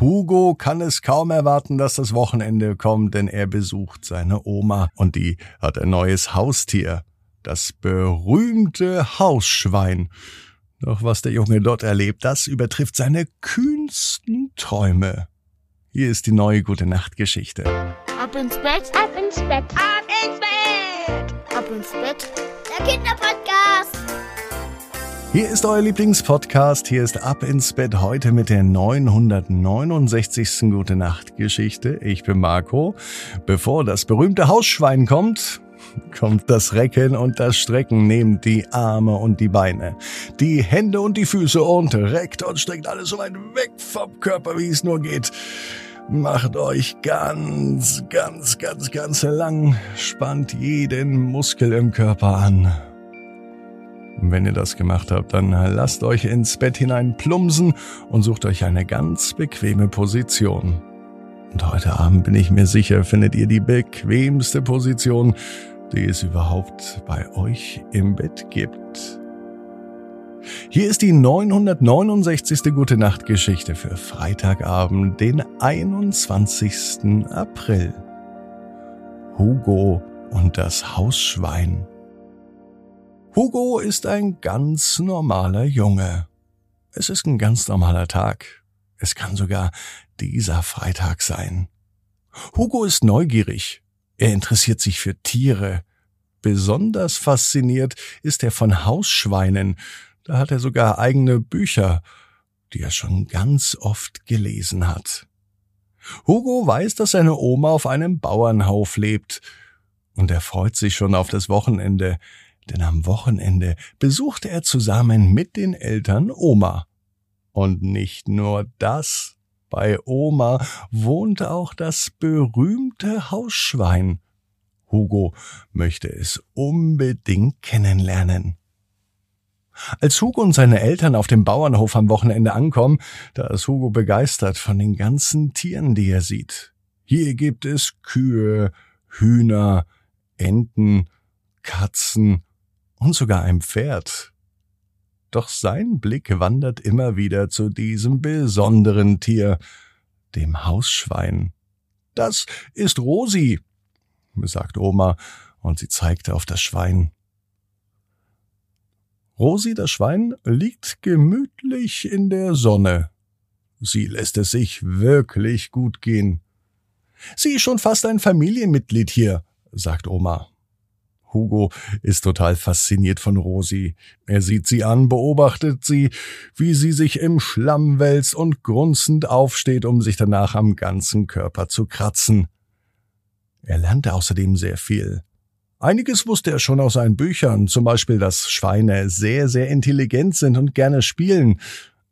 Hugo kann es kaum erwarten, dass das Wochenende kommt, denn er besucht seine Oma und die hat ein neues Haustier. Das berühmte Hausschwein. Doch was der Junge dort erlebt, das übertrifft seine kühnsten Träume. Hier ist die neue Gute Nacht Geschichte. Ab ins Bett, ab ins Bett, ab ins Bett, ab ins Bett. Der Kinderpodcast. Hier ist euer Lieblingspodcast. Hier ist Ab ins Bett heute mit der 969. Gute Nacht Geschichte. Ich bin Marco. Bevor das berühmte Hausschwein kommt, kommt das Recken und das Strecken. Nehmt die Arme und die Beine, die Hände und die Füße und reckt und streckt alles so weit weg vom Körper, wie es nur geht. Macht euch ganz, ganz, ganz, ganz lang. Spannt jeden Muskel im Körper an. Wenn ihr das gemacht habt, dann lasst euch ins Bett hinein plumsen und sucht euch eine ganz bequeme Position. Und heute Abend bin ich mir sicher, findet ihr die bequemste Position, die es überhaupt bei euch im Bett gibt. Hier ist die 969. Gute Nacht Geschichte für Freitagabend, den 21. April. Hugo und das Hausschwein. Hugo ist ein ganz normaler Junge. Es ist ein ganz normaler Tag. Es kann sogar dieser Freitag sein. Hugo ist neugierig. Er interessiert sich für Tiere. Besonders fasziniert ist er von Hausschweinen. Da hat er sogar eigene Bücher, die er schon ganz oft gelesen hat. Hugo weiß, dass seine Oma auf einem Bauernhof lebt, und er freut sich schon auf das Wochenende, denn am Wochenende besuchte er zusammen mit den Eltern Oma. Und nicht nur das, bei Oma wohnte auch das berühmte Hausschwein. Hugo möchte es unbedingt kennenlernen. Als Hugo und seine Eltern auf dem Bauernhof am Wochenende ankommen, da ist Hugo begeistert von den ganzen Tieren, die er sieht. Hier gibt es Kühe, Hühner, Enten, Katzen und sogar ein Pferd. Doch sein Blick wandert immer wieder zu diesem besonderen Tier, dem Hausschwein. Das ist Rosi, sagt Oma, und sie zeigte auf das Schwein. Rosi, das Schwein, liegt gemütlich in der Sonne. Sie lässt es sich wirklich gut gehen. Sie ist schon fast ein Familienmitglied hier, sagt Oma. Hugo ist total fasziniert von Rosi. Er sieht sie an, beobachtet sie, wie sie sich im Schlamm wälzt und grunzend aufsteht, um sich danach am ganzen Körper zu kratzen. Er lernte außerdem sehr viel. Einiges wusste er schon aus seinen Büchern, zum Beispiel, dass Schweine sehr, sehr intelligent sind und gerne spielen,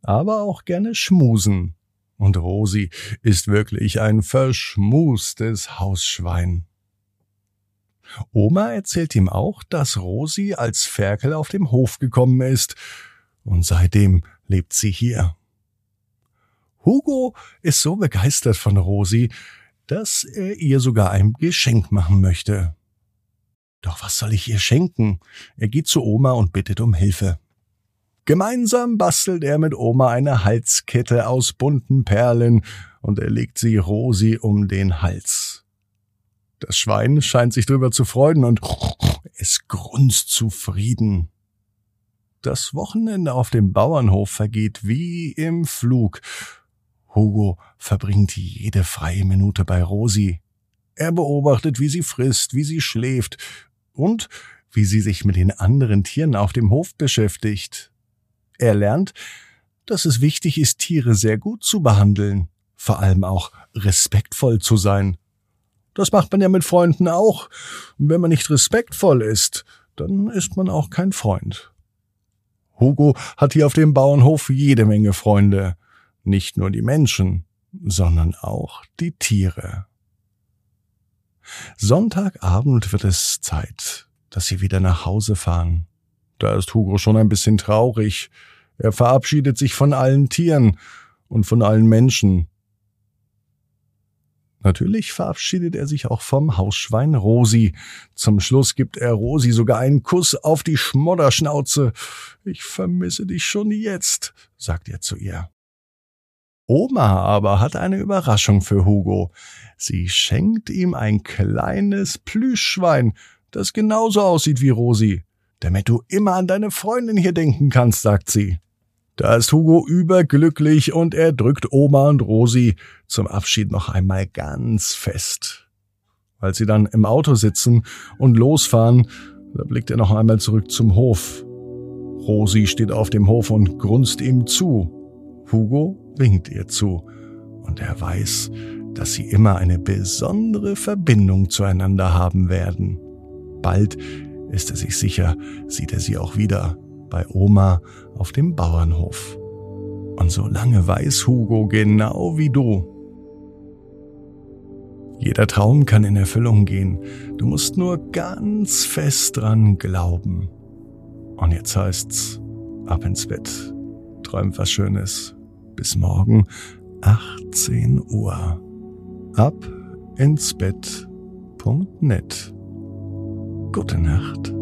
aber auch gerne schmusen. Und Rosi ist wirklich ein verschmustes Hausschwein. Oma erzählt ihm auch, dass Rosi als Ferkel auf dem Hof gekommen ist, und seitdem lebt sie hier. Hugo ist so begeistert von Rosi, dass er ihr sogar ein Geschenk machen möchte. Doch was soll ich ihr schenken? Er geht zu Oma und bittet um Hilfe. Gemeinsam bastelt er mit Oma eine Halskette aus bunten Perlen und er legt sie Rosi um den Hals. Das Schwein scheint sich drüber zu freuen und es grunzt zufrieden. Das Wochenende auf dem Bauernhof vergeht wie im Flug. Hugo verbringt jede freie Minute bei Rosi. Er beobachtet, wie sie frisst, wie sie schläft und wie sie sich mit den anderen Tieren auf dem Hof beschäftigt. Er lernt, dass es wichtig ist, Tiere sehr gut zu behandeln, vor allem auch respektvoll zu sein. Das macht man ja mit Freunden auch. wenn man nicht respektvoll ist, dann ist man auch kein Freund. Hugo hat hier auf dem Bauernhof jede Menge Freunde. Nicht nur die Menschen, sondern auch die Tiere. Sonntagabend wird es Zeit, dass sie wieder nach Hause fahren. Da ist Hugo schon ein bisschen traurig. Er verabschiedet sich von allen Tieren und von allen Menschen. Natürlich verabschiedet er sich auch vom Hausschwein Rosi. Zum Schluss gibt er Rosi sogar einen Kuss auf die Schmodderschnauze. Ich vermisse dich schon jetzt, sagt er zu ihr. Oma aber hat eine Überraschung für Hugo. Sie schenkt ihm ein kleines Plüschschwein, das genauso aussieht wie Rosi, damit du immer an deine Freundin hier denken kannst, sagt sie. Da ist Hugo überglücklich und er drückt Oma und Rosi zum Abschied noch einmal ganz fest. Als sie dann im Auto sitzen und losfahren, da blickt er noch einmal zurück zum Hof. Rosi steht auf dem Hof und grunzt ihm zu. Hugo winkt ihr zu und er weiß, dass sie immer eine besondere Verbindung zueinander haben werden. Bald ist er sich sicher, sieht er sie auch wieder bei Oma auf dem Bauernhof. Und so lange weiß Hugo genau wie du. Jeder Traum kann in Erfüllung gehen. Du musst nur ganz fest dran glauben. Und jetzt heißt's, ab ins Bett. Träum was Schönes. Bis morgen, 18 Uhr. Ab ins Bett.net. Gute Nacht.